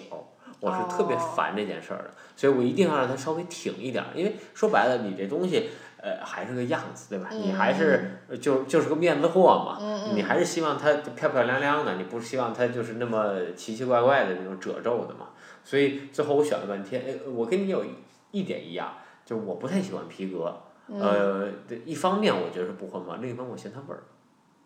我是特别哦烦这件事儿的，所以我一定要让它稍微挺一点儿，因为说白了你这东西。呃，还是个样子，对吧？你还是就就是个面子货嘛，嗯你还是希望它漂漂亮亮的，你不是希望它就是那么奇奇怪怪的那种褶皱的嘛。所以最后我选了半天，哎，我跟你有一一点一样，就是我不太喜欢皮革。嗯呃，对一方面我觉得是不环保，另一方面我嫌它味儿，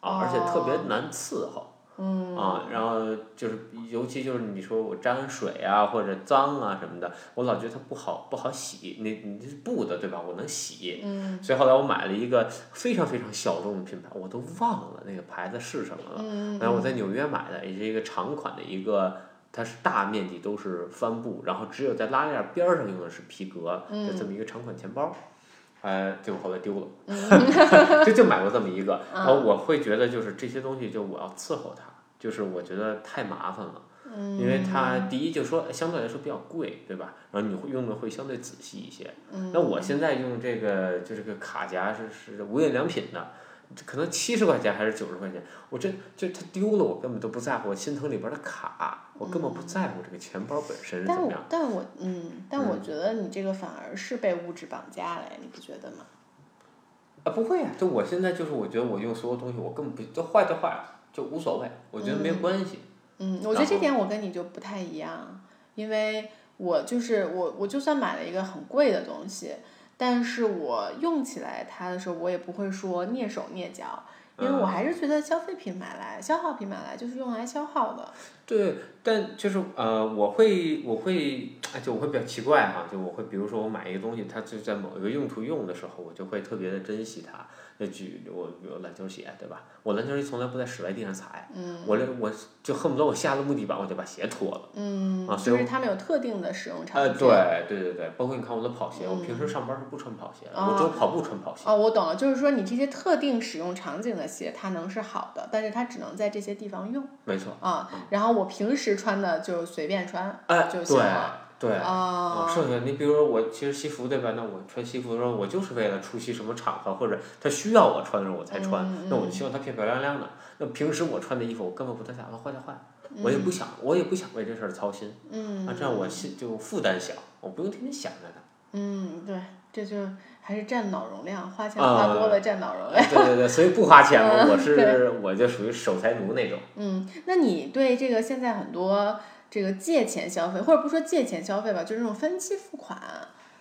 啊，而且特别难伺候。嗯啊，然后就是，尤其就是你说我沾水啊或者脏啊什么的，我老觉得它不好不好洗。你你这是布的对吧？我能洗。嗯所以后来我买了一个非常非常小众的品牌，我都忘了那个牌子是什么了。嗯然后我在纽约买的，也是一个长款的一个，它是大面积都是帆布，然后只有在拉链边儿上用的是皮革的这么一个长款钱包。呃，结果后来丢了，嗯 就就买过这么一个，然后我会觉得就是这些东西就我要伺候它，就是我觉得太麻烦了，因为它第一就说相对来说比较贵，对吧？然后你会用的会相对仔细一些。那我现在用这个就这个卡夹是是无印良品的。可能七十块钱还是九十块钱，我这就它丢了，我根本都不在乎，我心疼里边的卡，我根本不在乎这个钱包本身是怎但我么样。但我嗯，但我觉得你这个反而是被物质绑架了呀，你不觉得吗？啊，不会呀、就我现在就是我觉得我用所有东西，我根本不就坏就坏了，就无所谓，我觉得没有关系。嗯，我觉得这点我跟你就不太一样，因为我就是我，我就算买了一个很贵的东西，但是我用起来它的时候，我也不会说蹑手蹑脚，因为我还是觉得消费品买来、消耗品买来就是用来消耗的。对，但就是呃，我会我会哎，就我会比较奇怪哈，就我会比如说我买一个东西，它就在某一个用途用的时候，我就会特别的珍惜它。那举我比如篮球鞋，对吧？我篮球鞋从来不在室外地上踩，嗯我这我就恨不得我下了木地板我就把鞋脱了。嗯，啊所以就是它们有特定的使用场呃，景。对对对对，包括你看我的跑鞋，我平时上班是不穿跑鞋的，我只有跑步穿跑鞋。哦，我懂了，就是说你这些特定使用场景的鞋，它能是好的，但是它只能在这些地方用没错，啊。然后我平时穿的就随便穿哎，就对行了。对。剩下你比如说我其实西服对吧？那我穿西服的时候，我就是为了出席什么场合，或者他需要我穿的时候我才穿。嗯那我就希望它漂漂亮亮的。那平时我穿的衣服，我根本不太在乎坏就坏，嗯我也不想，我也不想为这事儿操心。啊，这样我心就负担小，我不用天天想着它。嗯，对，这就还是占脑容量，花钱啊花多了占脑容量。哎对对对，所以不花钱嘛，嗯 我是我就属于守财奴那种。嗯，那你对这个现在很多这个借钱消费，或者不说借钱消费吧，就是这种分期付款，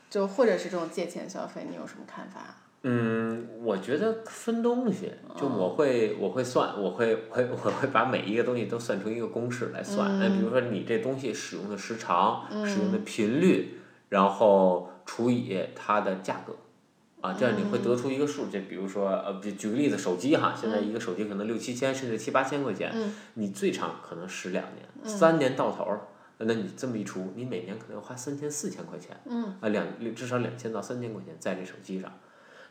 就或者是这种借钱消费，你有什么看法？嗯，我觉得分东西，就哦我会我会算，我会会我会把每一个东西都算成一个公式来算。那、比如说你这东西使用的时长、使用的频率，然后除以它的价格，啊，这样你会得出一个数。就比如说呃，举举个例子，手机哈，现在一个手机可能六七千甚至七八千块钱，你最长可能使两年，三年到头儿。那你这么一除，你每年可能要花三千四千块钱，啊两至少两千到三千块钱在这手机上。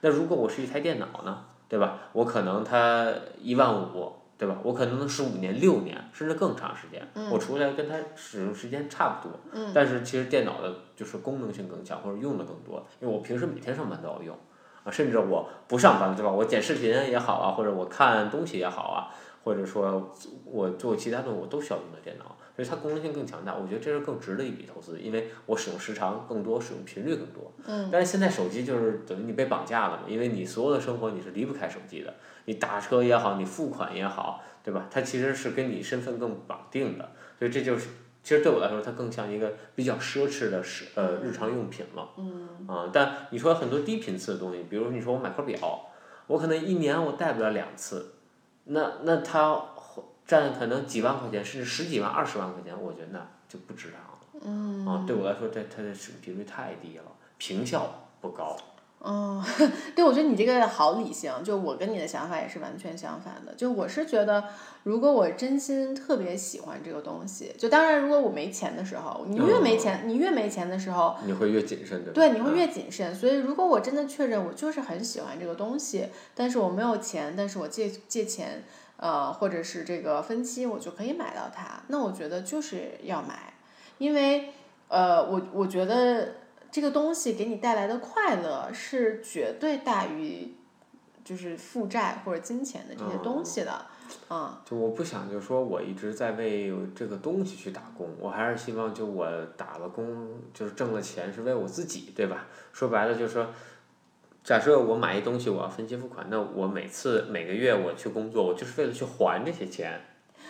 那如果我是一台电脑呢，对吧？我可能它一万五，对吧？我可能能使五年、六年，甚至更长时间。我出来跟它使用时间差不多，但是其实电脑的就是功能性更强，或者用的更多，因为我平时每天上班都要用，啊，甚至我不上班，对吧？我剪视频也好啊，或者我看东西也好啊，或者说我做其他的我都需要用到电脑。所以它功能性更强大，我觉得这是更值的一笔投资，因为我使用时长更多，使用频率更多。嗯。但是现在手机就是等于你被绑架了嘛，因为你所有的生活你是离不开手机的，你打车也好，你付款也好，对吧？它其实是跟你身份更绑定的，所以这就是其实对我来说，它更像一个比较奢侈的是呃日常用品了。嗯。啊，但你说很多低频次的东西，比如你说我买块表，我可能一年我戴不了两次，那那他。占可能几万块钱，甚至十几万、二十万块钱，我觉得那就不值当了。嗯。啊，对我来说，这它的使用频率太低了，评效不高。嗯，对，我觉得你这个好理性，就我跟你的想法也是完全相反的。就我是觉得，如果我真心特别喜欢这个东西，就当然如果我没钱的时候，你越没钱，你越没钱的时候，你会越谨慎，对吧？对，你会越谨慎。所以如果我真的确认我就是很喜欢这个东西，但是我没有钱，但是我借借钱。呃，或者是这个分期，我就可以买到它。那我觉得就是要买，因为呃，我我觉得这个东西给你带来的快乐是绝对大于就是负债或者金钱的这些东西的，嗯。就我不想就说我一直在为这个东西去打工，我还是希望就我打了工就是挣了钱是为我自己，对吧？说白了就是说。假设我买一东西，我要分期付款，那我每次每个月我去工作，我就是为了去还这些钱。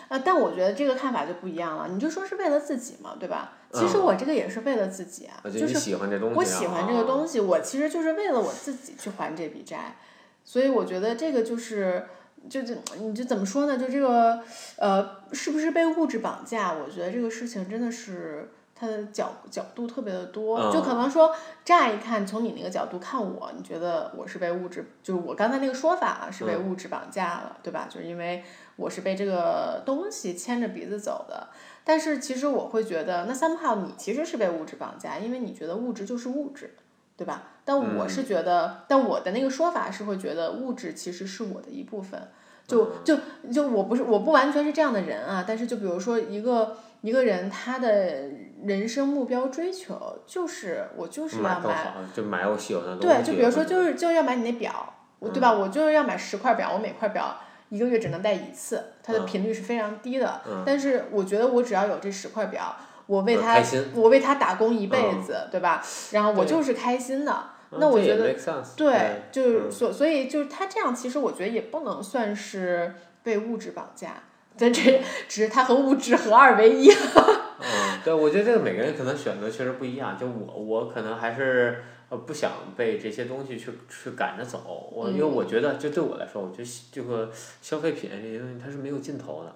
呃，但我觉得这个看法就不一样了。你就说是为了自己嘛，对吧？其实我这个也是为了自己啊，就是是喜欢这东西、啊。我喜欢这个东西，我其实就是为了我自己去还这笔债，所以我觉得这个就是，就就你就怎么说呢？就这个，呃，是不是被物质绑架？我觉得这个事情真的是。它的角角度特别的多，就可能说乍一看，从你那个角度看我，你觉得我是被物质，就是我刚才那个说法啊，是被物质绑架了，对吧？就是因为我是被这个东西牵着鼻子走的。但是其实我会觉得，那 somehow 你其实是被物质绑架，因为你觉得物质就是物质，对吧？但我是觉得，但我的那个说法是会觉得物质其实是我的一部分。就就就我不是我不完全是这样的人啊，但是就比如说一个一个人他的人生目标追求就是我就是要买，就买我喜欢的东西。对，就比如说就是就要买你那表，我对吧？我就是要买十块表，我每块表一个月只能戴一次，它的频率是非常低的。但是我觉得我只要有这十块表，我为它我为它打工一辈子，对吧？然后我就是开心的。那我觉得对，就是所所以就是他这样，其实我觉得也不能算是被物质绑架，但这只是他和物质合二为一。嗯，对，我觉得这个每个人可能选择确实不一样。就我，我可能还是呃不想被这些东西去去赶着走。我因为我觉得，就对我来说，我觉得这个消费品这些东西它是没有尽头的。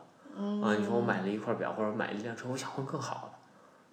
啊，你说我买了一块表或者买了一辆车，我想换更好的。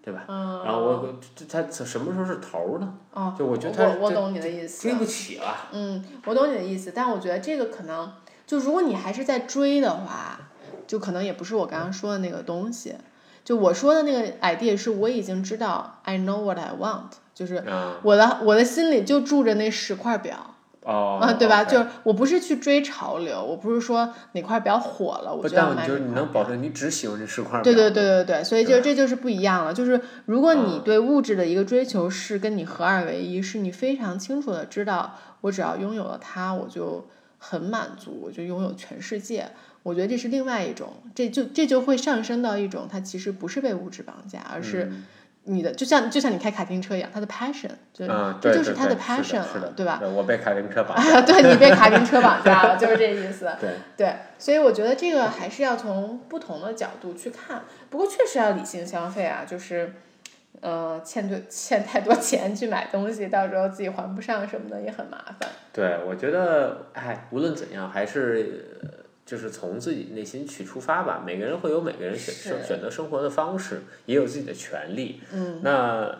对吧？然后我这他什么时候是头呢？哦，就我觉得我我懂你的意思。追不起了。嗯，我懂你的意思，但我觉得这个可能，就如果你还是在追的话，就可能也不是我刚刚说的那个东西。就我说的那个 idea 是我已经知道，I know what I want，就是我的我的心里就住着那十块表。哦，啊，对吧？就是我不是去追潮流，我不是说哪块表火了，我就要买。就是你能保证你只喜欢这十块表。对对对对对，所以就这就是不一样了。就是如果你对物质的一个追求是跟你合二为一，是你非常清楚的知道，我只要拥有了它，我就很满足，我就拥有全世界。我觉得这是另外一种，这就这就会上升到一种，它其实不是被物质绑架，而是。你的就像就像你开卡丁车一样，他的 passion，就这就是他的 passion 了，对吧？我被卡丁车绑架，对你被卡丁车绑架了，就是这意思。对对，所以我觉得这个还是要从不同的角度去看。不过确实要理性消费啊，就是呃欠对欠太多钱去买东西，到时候自己还不上什么的也很麻烦。对，我觉得哎，无论怎样还是。就是从自己内心去出发吧，每个人会有每个人选选选择生活的方式，也有自己的权利。嗯。那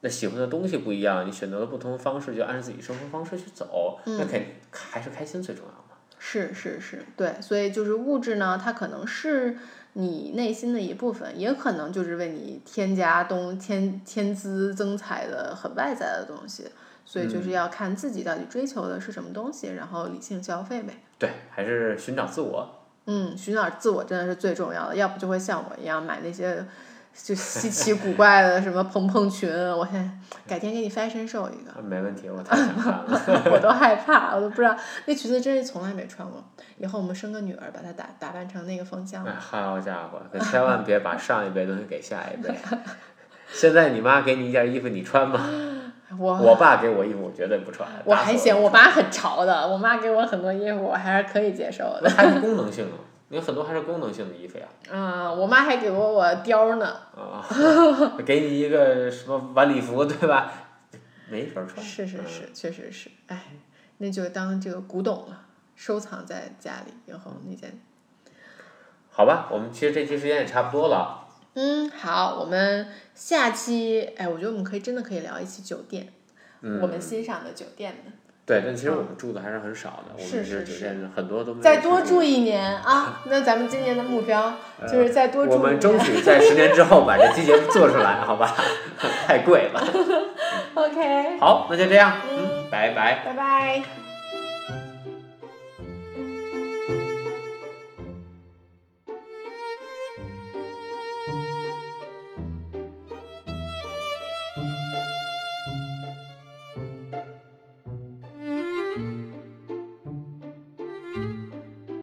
那喜欢的东西不一样，你选择了不同的方式，就按照自己生活方式去走，那肯还是开心最重要嘛。是是是，对，所以就是物质呢，它可能是你内心的一部分，也可能就是为你添加东添添资增彩的很外在的东西。所以就是要看自己到底追求的是什么东西，然后理性消费呗。对，还是寻找自我。嗯，寻找自我真的是最重要的，要不就会像我一样买那些就稀奇古怪的什么蓬蓬裙。我先 改天给你 fashion show 一个。没问题，我 太害怕了。我都害怕，我都不知道那裙子真是从来没穿过。以后我们生个女儿，把她打打扮成那个风向。哎，好家伙，可千万别把上一辈东西给下一辈。现在你妈给你一件衣服，你穿吗？我我爸给我衣服，我绝对不穿。我还行，我妈很潮的。我妈给我很多衣服，我还是可以接受的。还是功能性的，有很多还是功能性的衣服呀。嗯，我妈还给过我貂呢。啊，给你一个什么晚礼服，对吧？没法穿。是是是，确实是。哎，那就当这个古董了，收藏在家里，以后那件。好吧，我们其实这期时间也差不多了。嗯，好，我们下期，哎，我觉得我们可以真的可以聊一期酒店，我们欣赏的酒店的。对，但其实我们住的还是很少的，我们是酒店，很多都没。再多住一年啊！那咱们今年的目标就是再多住。我们争取在十年之后把这期节目做出来，好吧？太贵了。OK。好，那就这样，嗯，拜拜。拜拜。